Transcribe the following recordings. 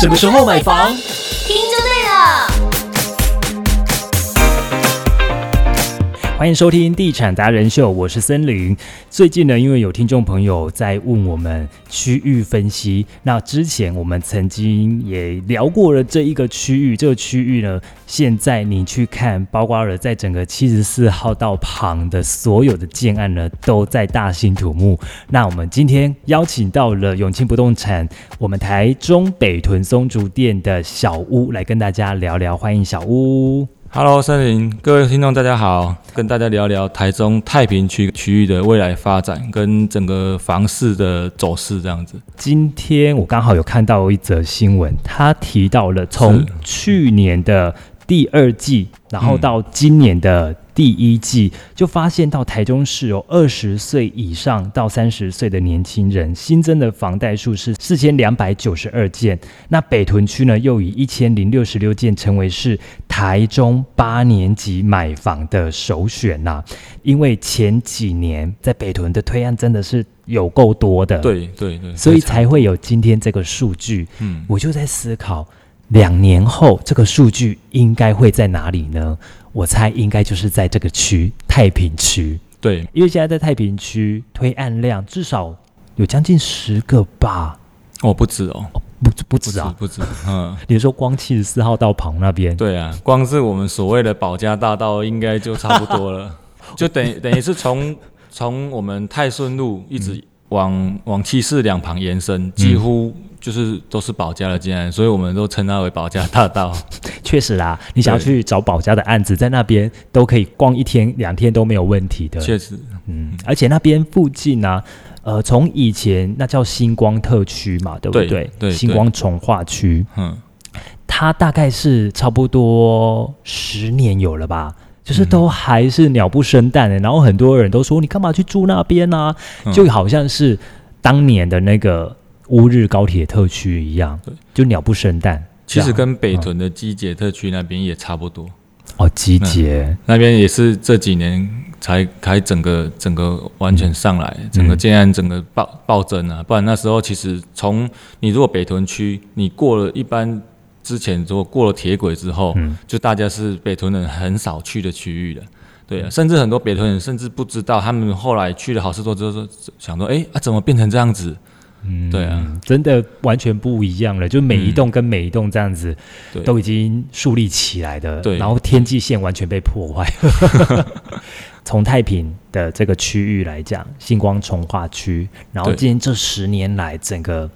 什么时候买房？听着欢迎收听《地产达人秀》，我是森林。最近呢，因为有听众朋友在问我们区域分析，那之前我们曾经也聊过了这一个区域，这个区域呢，现在你去看，包括了在整个七十四号道旁的所有的建案呢，都在大兴土木。那我们今天邀请到了永庆不动产，我们台中北屯松竹店的小屋来跟大家聊聊，欢迎小屋。Hello，森林，各位听众，大家好，跟大家聊聊台中太平区区域的未来发展跟整个房市的走势这样子。今天我刚好有看到一则新闻，他提到了从去年的第二季，然后到今年的第一季，就发现到台中市有二十岁以上到三十岁的年轻人新增的房贷数是四千两百九十二件，那北屯区呢又以一千零六十六件成为是台中八年级买房的首选呐、因为前几年在北屯的推案真的是有够多的，对对对，所以才会有今天这个数据。嗯，我就在思考，两年后这个数据应该会在哪里呢？我猜应该就是在这个区太平区，对。因为现在在太平区推案量至少有将近十个吧，哦，不止哦，不不不止啊。不止，嗯，你说光七十四号道旁那边，对啊，光是我们所谓的保家大道应该就差不多了，就等于等于是从从我们泰顺路一直往往七四两旁延伸，几乎就是都是保家的建案，所以我们都称它为保家大道。确实啦，你想要去找保家的案子，在那边都可以逛一天两天都没有问题的。确实，嗯，而且那边附近呢、呃，从以前那叫星光特区嘛，对不对对？对星光从化区，嗯，它大概是差不多十年有了吧。就是都还是鸟不生蛋的，然后很多人都说你干嘛去住那边呢、嗯就好像是当年的那个乌日高铁特区一样，就鸟不生蛋。其实跟北屯的基捷特区那边也差不多，哦集结，那边也是这几年才开整个整个完全上来，嗯。整个建案整个暴暴增啊，不然那时候其实从你如果北屯区你过了一般之前如果过了铁轨之后，嗯。就大家是北屯人很少去的区域了。对啊，甚至很多北屯人甚至不知道，他们后来去了好事多之后，说想说，哎、啊，怎么变成这样子？嗯对啊，真的完全不一样了。就每一栋跟每一栋这样子，对都已经树立起来的，对然后天际线完全被破坏。从太平的这个区域来讲，星光从化区，然后今天这十年来整个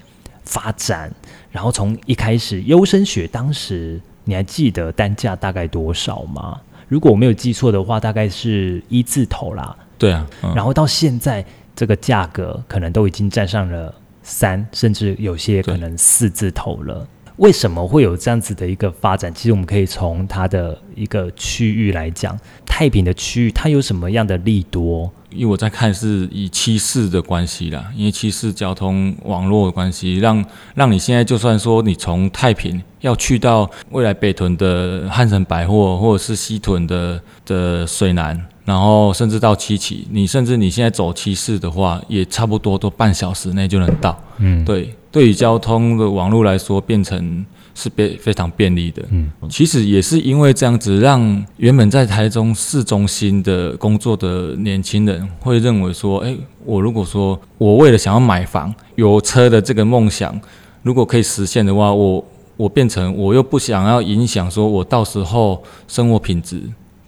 发展，然后从一开始优生学，当时你还记得单价大概多少吗？如果我没有记错的话，大概是一字头啦。对啊，嗯、然后到现在这个价格可能都已经站上了三，甚至有些可能四字头了。为什么会有这样子的一个发展？其实我们可以从它的一个区域来讲，太平的区域它有什么样的利多？因为我在看是以七四的关系啦，因为七四交通网络的关系，让让你现在就算说你从太平要去到未来北屯的汉城百货，或者是西屯的的水南，然后甚至到七期，你甚至你现在走七四的话，也差不多都半小时内就能到。嗯，对，对于交通的网络来说，变成是便非常便利的。嗯，其实也是因为这样子，让原本在台中市中心的工作的年轻人会认为说，哎，我如果说我为了想要买房、有车的这个梦想，如果可以实现的话，我我变成我又不想要影响，说我到时候生活品质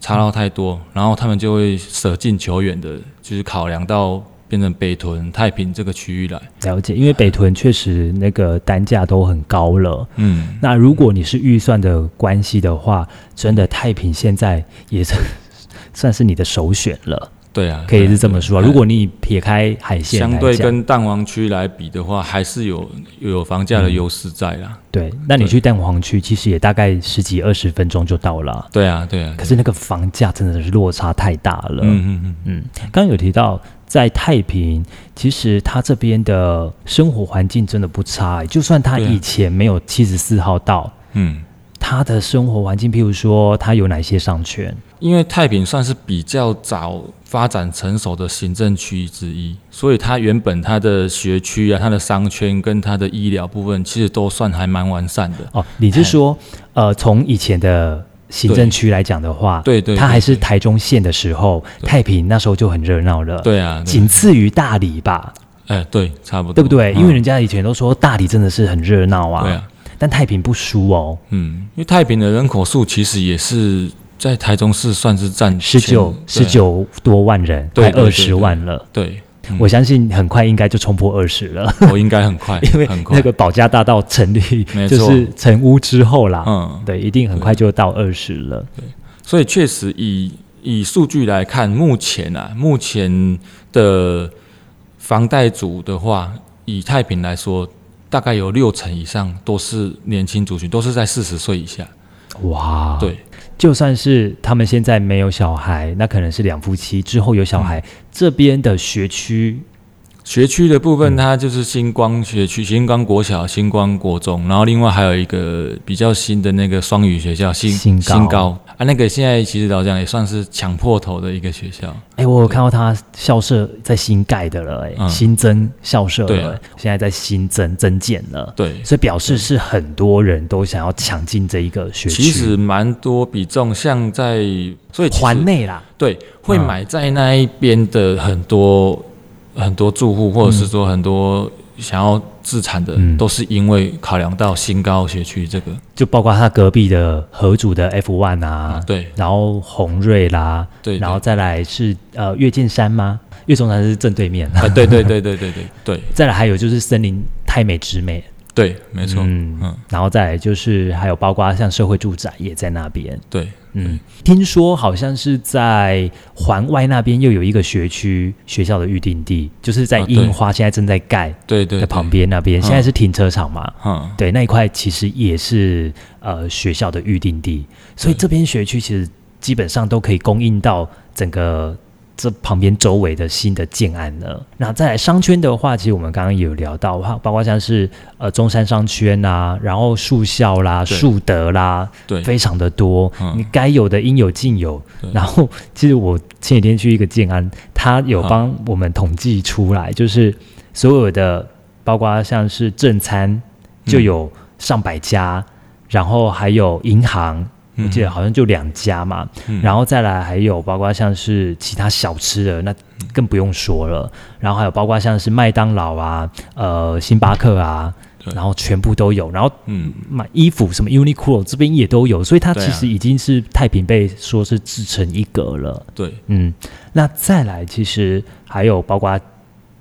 差到太多，然后他们就会舍近求远的，就是考量到变成北屯、太平这个区域来。了解，因为北屯确实那个单价都很高了。嗯，那如果你是预算的关系的话，真的太平现在也是 算是你的首选了。对啊，可以是这么说啊。如果你撇开海鲜来相对跟蛋黄区来比的话，还是有有房价的优势在啦。对，那你去蛋黄区其实也大概十几二十分钟就到了啊，对啊，对啊。可是那个房价真的是落差太大了。嗯嗯嗯嗯，刚刚有提到在太平，其实它这边的生活环境真的不差、欸就算它对啊以前没有七十四号道。嗯，它的生活环境，譬如说，它有哪些商圈？因为太平算是比较早发展成熟的行政区之一，所以它原本它的学区啊、它的商圈跟它的医疗部分，其实都算还蛮完善的。哦，你是说，呃，从以前的行政区来讲的话，对对对它还是对台中县的时候，太平那时候就很热闹了，，对啊，对仅次于大理吧，哎、对，差不多，对不对？嗯。因为人家以前都说大理真的是很热闹啊，对啊，但太平不输哦，嗯，因为太平的人口数其实也是在台中市算是占十九前十，九多万人，快二十万了。对我相信很快应该就冲破二十了，我应该很快，因为很快。那个保家大道成立就是成屋之后啦，嗯，对，一定很快就到二十了。对。所以确实以以数据来看，目前啊，目前的房贷族的话，以太平来说，大概有六成以上都是年轻族群，都是在四十岁以下。哇，，对，就算是他们现在没有小孩，那可能是两夫妻之后有小孩，嗯。这边的学区学区的部嗯。分，它就是星光学区、星光国小、星光国中，然后另外还有一个比较新的那个双语学校新新高。新高。啊，那个现在其实老实讲也算是抢破头的一个学校。哎，我有看到它校舍在新盖的了，哎、嗯。新增校舍了，对啊。现在在新增增建了，对，所以表示是很多人都想要抢进这一个学区，其实蛮多比重，像在所以环内啦，对，会嗯。买在那一边的很多、很多住户，或者是说很多想要自产的，嗯。都是因为考量到新高学区这个。就包括他隔壁的合组的 F One 啊，对。然后宏瑞啦，对，然后再来是呃月见山吗？月中山是正对面，啊，对对对对对对对。再来还有就是森林太美直美，对，没错，嗯嗯。然后再来就是还有包括像社会住宅也在那边，对，嗯，听说好像是在环外那边又有一个学区学校的预定地，就是在樱花现在正在盖对对，在旁，边那边，嗯。现在是停车场嘛，嗯，对，那一块其实也是呃学校的预定地，所以对。这边学区其实基本上都可以供应到整个这旁边周围的新的建案呢。那再来商圈的话，其实我们刚刚有聊到，包包括像是呃中山商圈啊，然后树校啦、对树德啦，对，非常的多，嗯你该有的应有尽有。然后其实我前几天去一个建安，他有嗯帮我们统计出来，就是所有的，包括像是正餐就有上百家，然后还有银行。我记得好像就两家嘛，嗯然后再来还有包括像是其他小吃的，那更不用说了。然后还有包括像是麦当劳啊、呃星巴克啊，然后全部都有。然后嗯，买衣服什么 Uniqlo 这边也都有，所以它其实已经是太平被说是自成一格了。对，嗯，那再来其实还有包括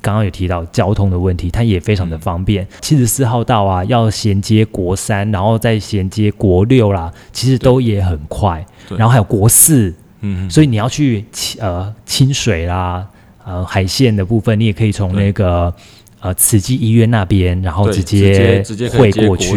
刚刚有提到交通的问题，它也非常的方便。七十四号道啊，要衔接国三，然后再衔接国六啦，其实都也很快。对。然后还有国四，嗯，所以你要去清呃清水啦，呃海线的部分，你也可以从那个呃慈济医院那边，然后直接直接可汇过去。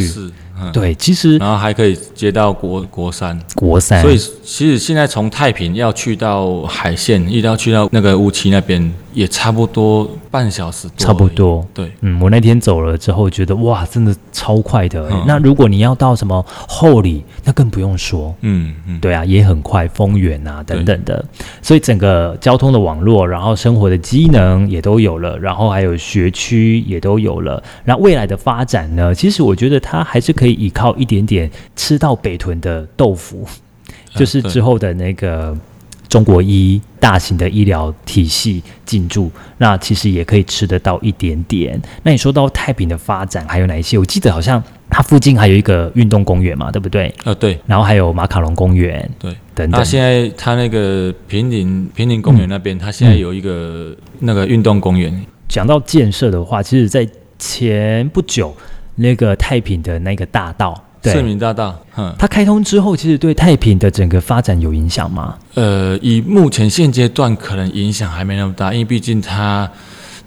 对，其实然后还可以接到国国三，国三，所以其实现在从太平要去到海线，一定要去到那个乌溪那边，也差不多半小时多，差不。多。对，嗯，我那天走了之后，觉得哇，真的超快的那如果你要到什么后里，那更不用说。嗯嗯，对啊，也很快，丰原啊等等的，所以整个交通的网络，然后生活的机能也都有了，然后还有学区也都有了。然后未来的发展呢，其实我觉得它还是可以依靠一点点吃到北屯的豆腐，就是之后的那个中国医大型的医疗体系进驻，那其实也可以吃得到一点点。那你说到太平的发展还有哪一些？我记得好像它附近还有一个运动公园嘛，对不对？呃对然后还有马卡龙公园对。等等那。现在它那个平林平林公园那边，它现在有一个那个运动公园，讲到建设的话，其实在前不久那个太平的那个大道，市对，民大道，嗯，它开通之后，其实对太平的整个发展有影响吗？呃，以目前现阶段可能影响还没那么大，因为毕竟它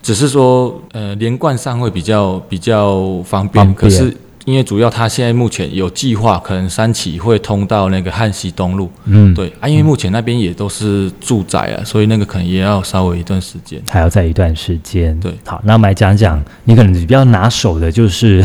只是说呃连贯上会比较比较方便，方便。可是因为主要它现在目前有计划，可能三期会通到那个汉西东路，嗯，，对啊，因为目前那边也都是住宅啊，所以那个可能也要稍微一段时间。还要再一段时间。对。好，那我们来讲讲你可能比较拿手的，就是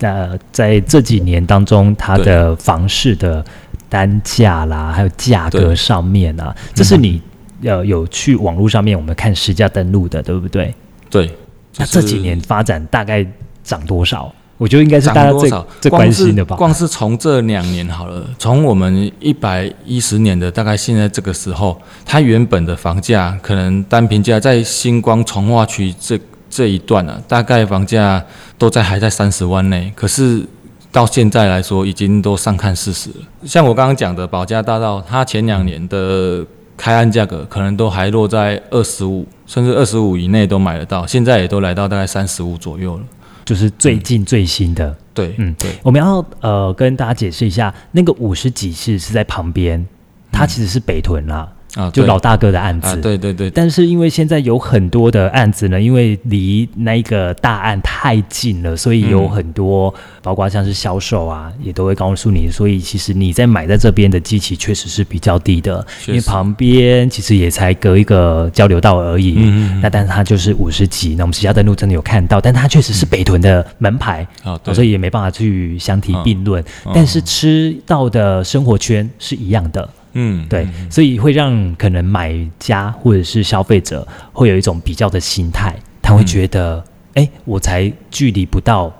呃，在这几年当中，它的房市的单价啦，还有价格上面啊，这是你呃有去网络上面我们看实价登录的，对不对？对，那就是这几年发展大概涨多少？我觉得应该是大家？最关心的吧。光是从这两年好了，从我们一百一十年的大概现在这个时候，它原本的房价可能单平价在星光从化区这这一段啊，大概房价都在还在三十万内，可是。到现在来说，已经都上看四十了。像我刚刚讲的保家大道，它前两年的开案价格可能都还落在二十五，甚至二十五以内都买得到，现在也都来到大概三十五左右了。就是最近最新的，对，嗯对，我们要呃跟大家解释一下，那个五十几室是在旁边，它其实是北屯啦，啊，就老大哥的案子。啊，对对对，但是因为现在有很多的案子呢，因为离那个大案太近了，所以有嗯很多，包括像是销售啊，也都会告诉你，所以其实你在买在这边的机器确实是比较低的，因为旁边其实也才隔一个交流道而已。嗯那但是它就是五十几，那我们其他登录真的有看到，但它确实是北屯的门牌，所以也没办法去相提并论。嗯但是吃到的生活圈是一样的。嗯，对，所以会让可能买家或者是消费者会有一种比较的心态，他会觉得，哎、我才距离不到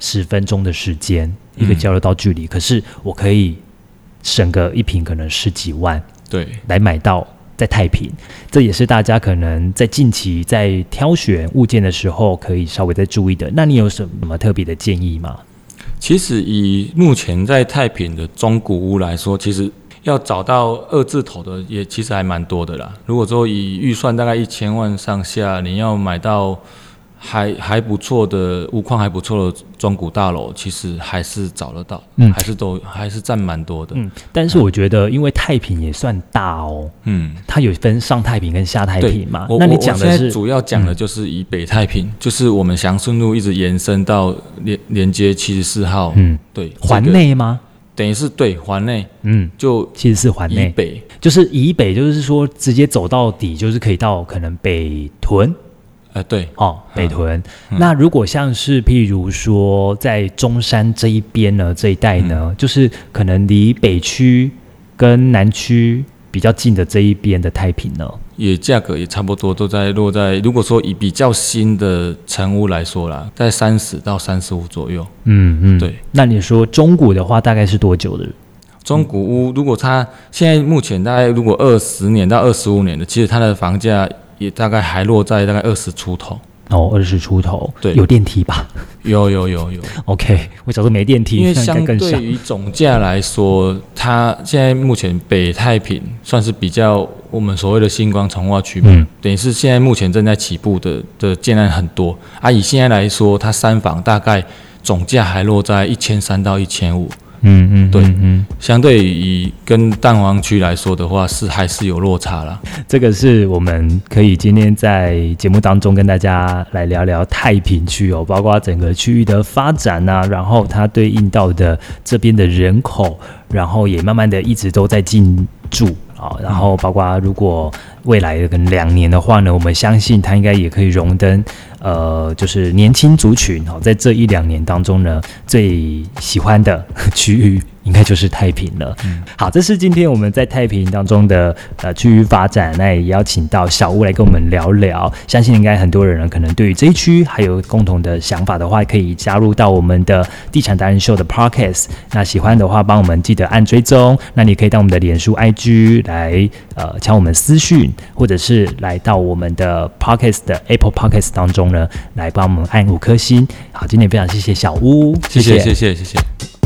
十分钟的时间，一个嗯交流道距离，可是我可以省个一瓶可能十几万对，来买到在太平，这也是大家可能在近期在挑选物件的时候可以稍微再注意的。那你有什么特别的建议吗？其实以目前在太平的中古屋来说，其实要找到二字头的也其实还蛮多的啦。如果说以预算大概一千万上下，你要买到还还不错的屋况还不错的中古大楼，其实还是找得到，嗯还是都还是占蛮多的，嗯，但是我觉得因为太平也算大哦，嗯。它有分上太平跟下太平嘛。我那你讲的是嗯主要讲的就是以北太平，就是我们祥顺路一直延伸到连连接七十四号，嗯对，环这个内吗？等于是对环内嗯，就其实是环内，以北，就是以北，就是说直接走到底，就是可以到可能北屯。呃，对，哦，北屯。嗯。那如果像是譬如说在中山这一边呢，这一带呢，嗯。就是可能离北区跟南区比较近的这一边的太平呢，也价格也差不多，都在落在，如果说以比较新的成屋来说啦，在三十到三十五左右。嗯嗯，对。那你说中古的话，大概是多久的？中古屋如果它现在目前大概如果二十年到二十五年的，其实它的房价也大概还落在大概二十出头。哦，二十出头，对有电梯吧有有有有？OK，我想说没电梯，因为相对。于总价来说，它现在目前北太平算是比较我们所谓的星光从化区嘛，嗯等于是现在目前正在起步的的建案很多啊。以现在来说，它三房大概总价还落在一千三到一千五，嗯嗯，对嗯嗯，相对于跟蛋黄区来说的话，是还是有落差啦。这个是我们可以今天在节目当中跟大家来聊聊太平区哦，包括整个区域的发展啊，然后它对应到的这边的人口，然后也慢慢的一直都在进驻啊，然后包括如果未来的可能两年的话呢，我们相信它应该也可以荣登呃，就是年轻族群哦，在这一两年当中呢，最喜欢的区域。应该就是太平了。好，这是今天我们在太平当中的呃区域发展，那也邀请到小屋来跟我们聊聊。相信应该很多人呢，可能对于这一区还有共同的想法的话，可以加入到我们的地产达人秀的 Podcast。那喜欢的话，帮我们记得按追踪。那你可以到我们的脸书 IG 来呃敲我们私讯，或者是来到我们的 Podcast 的 Apple Podcast 当中呢，来帮我们按五颗星。好，今天非常谢谢小屋，谢谢谢谢谢谢。